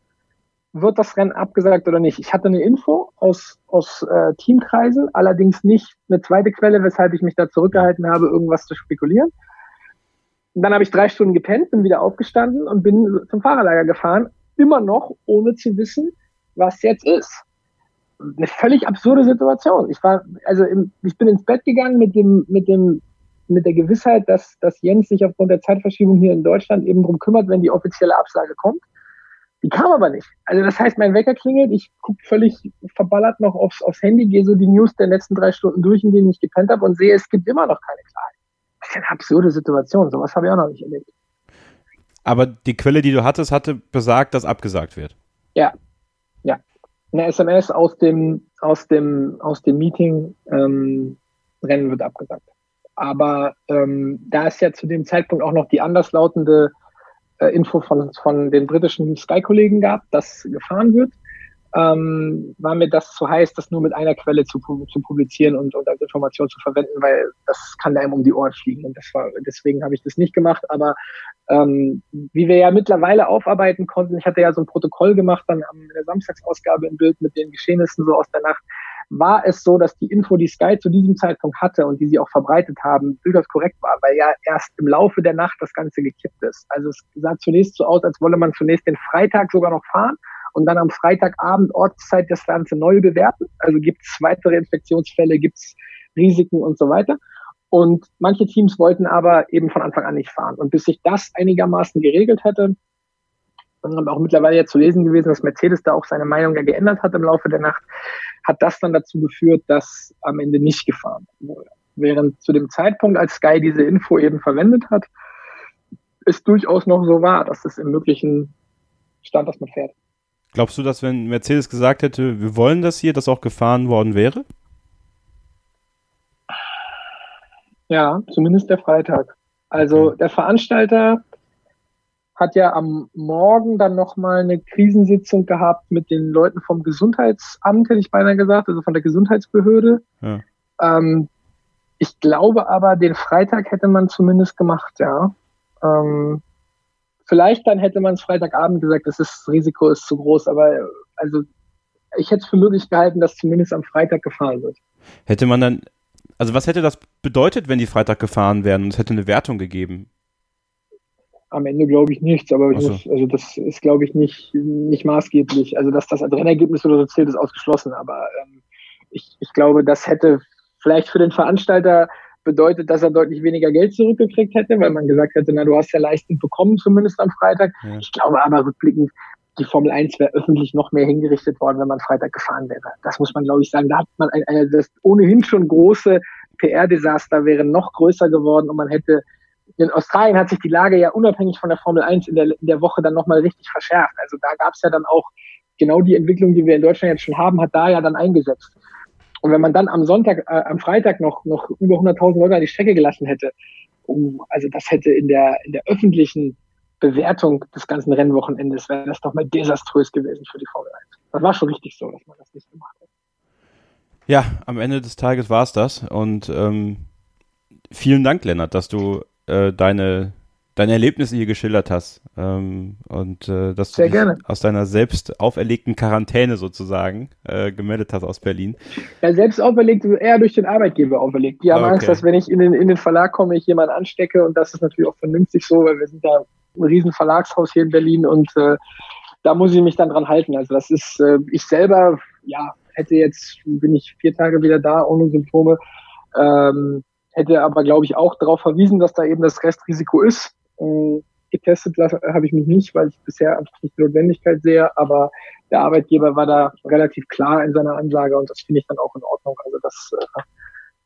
wird das Rennen abgesagt oder nicht. Ich hatte eine Info aus, aus äh, Teamkreisen, allerdings nicht eine zweite Quelle, weshalb ich mich da zurückgehalten habe, irgendwas zu spekulieren. Dann habe ich drei Stunden gepennt, bin wieder aufgestanden und bin zum Fahrerlager gefahren, immer noch ohne zu wissen, was jetzt ist. Eine völlig absurde Situation. Ich war, also im, ich bin ins Bett gegangen mit dem, mit dem, mit der Gewissheit, dass, dass Jens sich aufgrund der Zeitverschiebung hier in Deutschland eben drum kümmert, wenn die offizielle Absage kommt. Die kam aber nicht. Also das heißt, mein Wecker klingelt, ich gucke völlig verballert noch aufs, aufs Handy, gehe so die News der letzten drei Stunden durch, in denen ich gepennt habe und sehe, es gibt immer noch keine Klarheit. Das ist eine absurde Situation. Sowas habe ich auch noch nicht erlebt. Aber die Quelle, die du hattest, hatte besagt, dass abgesagt wird. Ja, ja. Eine SMS aus dem, aus dem, aus dem Meeting, ähm, Rennen wird abgesagt. Aber ähm, da ist ja zu dem Zeitpunkt auch noch die anderslautende äh, Info von, von den britischen Sky-Kollegen gab, dass gefahren wird, ähm, war mir das zu heiß, das nur mit einer Quelle zu, zu publizieren und, und als Information zu verwenden, weil das kann einem um die Ohren fliegen. Und das war, deswegen habe ich das nicht gemacht. Aber ähm, wie wir ja mittlerweile aufarbeiten konnten, ich hatte ja so ein Protokoll gemacht dann in der Samstagsausgabe im Bild mit den Geschehnissen so aus der Nacht, war es so, dass die Info, die Sky zu diesem Zeitpunkt hatte und die sie auch verbreitet haben, durchaus korrekt war, weil ja erst im Laufe der Nacht das Ganze gekippt ist. Also es sah zunächst so aus, als wolle man zunächst den Freitag sogar noch fahren und dann am Freitagabend Ortszeit das Ganze neu bewerten. Also gibt es weitere Infektionsfälle, gibt es Risiken und so weiter. Und manche Teams wollten aber eben von Anfang an nicht fahren. Und bis sich das einigermaßen geregelt hätte, auch mittlerweile ja zu lesen gewesen, dass Mercedes da auch seine Meinung ja geändert hat im Laufe der Nacht, hat das dann dazu geführt, dass am Ende nicht gefahren wurde. Während zu dem Zeitpunkt, als Sky diese Info eben verwendet hat, es durchaus noch so war, dass es im möglichen stand, dass man fährt. Glaubst du, dass wenn Mercedes gesagt hätte, wir wollen das hier, das auch gefahren worden wäre? Ja, zumindest der Freitag. Also der Veranstalter hat ja am Morgen dann nochmal eine Krisensitzung gehabt mit den Leuten vom Gesundheitsamt, hätte ich beinahe gesagt, also von der Gesundheitsbehörde. Ja. Ähm, ich glaube aber, den Freitag hätte man zumindest gemacht, ja. Ähm, vielleicht dann hätte man es Freitagabend gesagt, das, ist, das Risiko ist zu groß, aber also ich hätte es für möglich gehalten, dass zumindest am Freitag gefahren wird. Hätte man dann, also was hätte das bedeutet, wenn die Freitag gefahren wären und es hätte eine Wertung gegeben? Am Ende glaube ich nichts, aber so. muss, also das ist, glaube ich, nicht, nicht maßgeblich. Also, dass das Rennergebnis oder so zählt, ist ausgeschlossen. Aber ähm, ich, ich glaube, das hätte vielleicht für den Veranstalter bedeutet, dass er deutlich weniger Geld zurückgekriegt hätte, weil man gesagt hätte, na, du hast ja Leistung bekommen, zumindest am Freitag. Ja. Ich glaube aber rückblickend, die Formel 1 wäre öffentlich noch mehr hingerichtet worden, wenn man Freitag gefahren wäre. Das muss man, glaube ich, sagen. Da hat man ein, ein, das ohnehin schon große PR-Desaster wäre noch größer geworden und man hätte in Australien hat sich die Lage ja unabhängig von der Formel 1 in der, in der Woche dann nochmal richtig verschärft. Also da gab es ja dann auch genau die Entwicklung, die wir in Deutschland jetzt schon haben, hat da ja dann eingesetzt. Und wenn man dann am Sonntag, äh, am Freitag noch, noch über 100.000 Leute an die Strecke gelassen hätte, um, also das hätte in der, in der öffentlichen Bewertung des ganzen Rennwochenendes, wäre das doch mal desaströs gewesen für die Formel 1. Das war schon richtig so, dass man das nicht gemacht hat. Ja, am Ende des Tages war es das. Und ähm, vielen Dank, Lennart, dass du äh, deine, deine Erlebnisse hier geschildert hast. Ähm, und äh, dass Sehr du gerne. aus deiner selbst auferlegten Quarantäne sozusagen äh, gemeldet hast aus Berlin. Ja, selbst auferlegt, eher durch den Arbeitgeber auferlegt. Die haben Okay. Angst, dass wenn ich in den, in den Verlag komme, ich jemanden anstecke und das ist natürlich auch vernünftig so, weil wir sind da ein riesen Verlagshaus hier in Berlin und äh, da muss ich mich dann dran halten. Also das ist, äh, ich selber, ja, hätte jetzt, bin ich vier Tage wieder da ohne Symptome, ähm, hätte aber, glaube ich, auch darauf verwiesen, dass da eben das Restrisiko ist. Ähm, getestet habe ich mich nicht, weil ich bisher einfach nicht die Notwendigkeit sehe, aber der Arbeitgeber war da relativ klar in seiner Ansage und das finde ich dann auch in Ordnung. Also das, äh,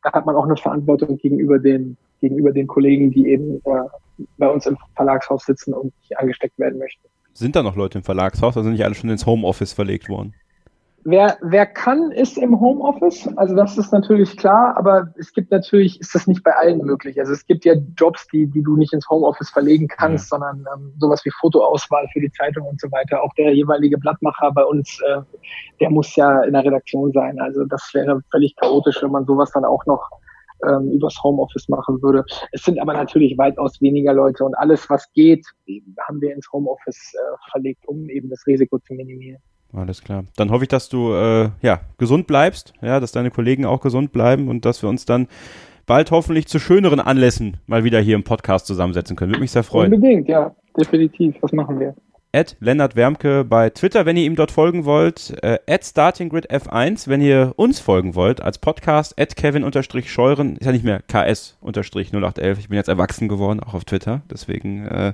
da hat man auch eine Verantwortung gegenüber den, gegenüber den Kollegen, die eben äh, bei uns im Verlagshaus sitzen und nicht angesteckt werden möchten. Sind da noch Leute im Verlagshaus oder sind nicht alle schon ins Homeoffice verlegt worden? Wer, wer kann, ist im Homeoffice. Also das ist natürlich klar, aber es gibt natürlich, ist das nicht bei allen möglich. Also es gibt ja Jobs, die, die du nicht ins Homeoffice verlegen kannst, sondern ähm, sowas wie Fotoauswahl für die Zeitung und so weiter. Auch der jeweilige Blattmacher bei uns, äh, der muss ja in der Redaktion sein. Also das wäre völlig chaotisch, wenn man sowas dann auch noch ähm, übers Homeoffice machen würde. Es sind aber natürlich weitaus weniger Leute und alles, was geht, haben wir ins Homeoffice äh, verlegt, um eben das Risiko zu minimieren. Alles klar. Dann hoffe ich, dass du äh, ja gesund bleibst, ja, dass deine Kollegen auch gesund bleiben und dass wir uns dann bald hoffentlich zu schöneren Anlässen mal wieder hier im Podcast zusammensetzen können. Würde mich sehr freuen. Unbedingt, ja, definitiv. Was machen wir? At Lennart Wermke bei Twitter, wenn ihr ihm dort folgen wollt. Äh, at StartingGridF1, wenn ihr uns folgen wollt als Podcast. At Kevin-Scheuren, ist ja nicht mehr KS-0811. Ich bin jetzt erwachsen geworden, auch auf Twitter. Deswegen äh,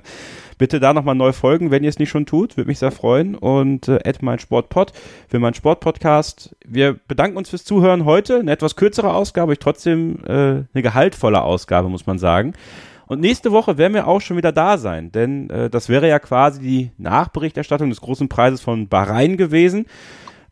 bitte da nochmal neu folgen, wenn ihr es nicht schon tut. Würde mich sehr freuen. Und äh, at mein Sportpod für meinen Sportpodcast. Wir bedanken uns fürs Zuhören heute. Eine etwas kürzere Ausgabe, ich trotzdem äh, eine gehaltvolle Ausgabe, muss man sagen. Und nächste Woche werden wir auch schon wieder da sein, denn äh, das wäre ja quasi die Nachberichterstattung des großen Preises von Bahrain gewesen.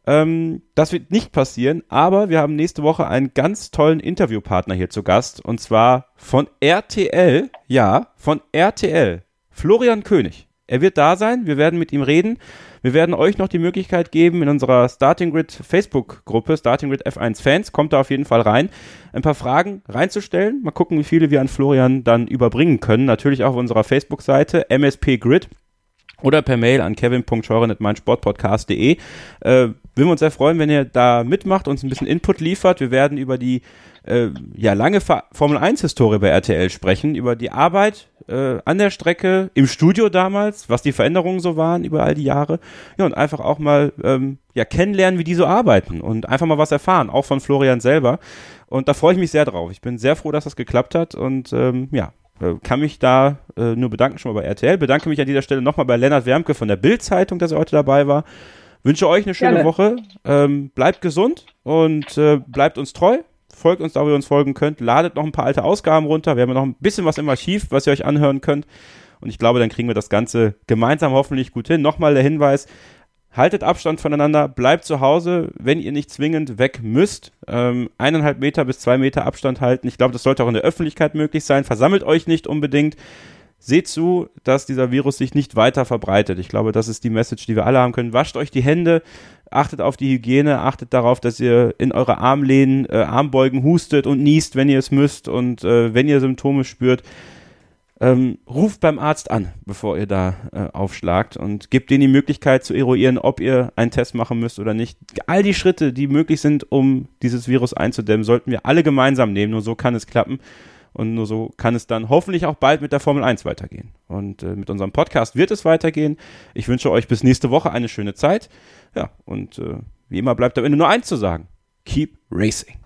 Ähm, das wird nicht passieren, aber wir haben nächste Woche einen ganz tollen Interviewpartner hier zu Gast und zwar von RTL, ja, von RTL, Florian König. Er wird da sein, wir werden mit ihm reden. Wir werden euch noch die Möglichkeit geben, in unserer Starting Grid Facebook-Gruppe, Starting Grid F1 Fans, kommt da auf jeden Fall rein, ein paar Fragen reinzustellen. Mal gucken, wie viele wir an Florian dann überbringen können. Natürlich auch auf unserer Facebook-Seite MSP Grid oder per Mail an kevin.scheuren.meinsportpodcast.de. Äh, würden wir uns sehr freuen, wenn ihr da mitmacht, uns ein bisschen Input liefert. Wir werden über die äh, ja, lange Formel 1-Historie bei RTL sprechen, über die Arbeit äh, an der Strecke, im Studio damals, was die Veränderungen so waren über all die Jahre. Ja, und einfach auch mal ähm, ja, kennenlernen, wie die so arbeiten und einfach mal was erfahren, auch von Florian selber. Und da freue ich mich sehr drauf. Ich bin sehr froh, dass das geklappt hat und ähm, ja, kann mich da äh, nur bedanken schon mal bei RTL. Bedanke mich an dieser Stelle nochmal bei Lennart Wermke von der Bild-Zeitung, dass er heute dabei war. Wünsche euch eine schöne Gerne. Woche. Ähm, bleibt gesund und äh, bleibt uns treu. Folgt uns da, wo ihr uns folgen könnt. Ladet noch ein paar alte Ausgaben runter. Wir haben ja noch ein bisschen was im Archiv, was ihr euch anhören könnt. Und ich glaube, dann kriegen wir das Ganze gemeinsam hoffentlich gut hin. Nochmal der Hinweis, haltet Abstand voneinander, bleibt zu Hause, wenn ihr nicht zwingend weg müsst. Ähm, eineinhalb Meter bis zwei Meter Abstand halten. Ich glaube, das sollte auch in der Öffentlichkeit möglich sein. Versammelt euch nicht unbedingt. Seht zu, dass dieser Virus sich nicht weiter verbreitet. Ich glaube, das ist die Message, die wir alle haben können. Wascht euch die Hände, achtet auf die Hygiene, achtet darauf, dass ihr in eure Armlehnen, äh, Armbeugen hustet und niest, wenn ihr es müsst und äh, wenn ihr Symptome spürt. Ähm, ruft beim Arzt an, bevor ihr da äh, aufschlagt und gebt denen die Möglichkeit zu eruieren, ob ihr einen Test machen müsst oder nicht. All die Schritte, die möglich sind, um dieses Virus einzudämmen, sollten wir alle gemeinsam nehmen. Nur so kann es klappen und nur so kann es dann hoffentlich auch bald mit der Formel 1 weitergehen. Und äh, mit unserem Podcast wird es weitergehen. Ich wünsche euch bis nächste Woche eine schöne Zeit. Ja, und äh, wie immer bleibt am Ende nur eins zu sagen. Keep racing.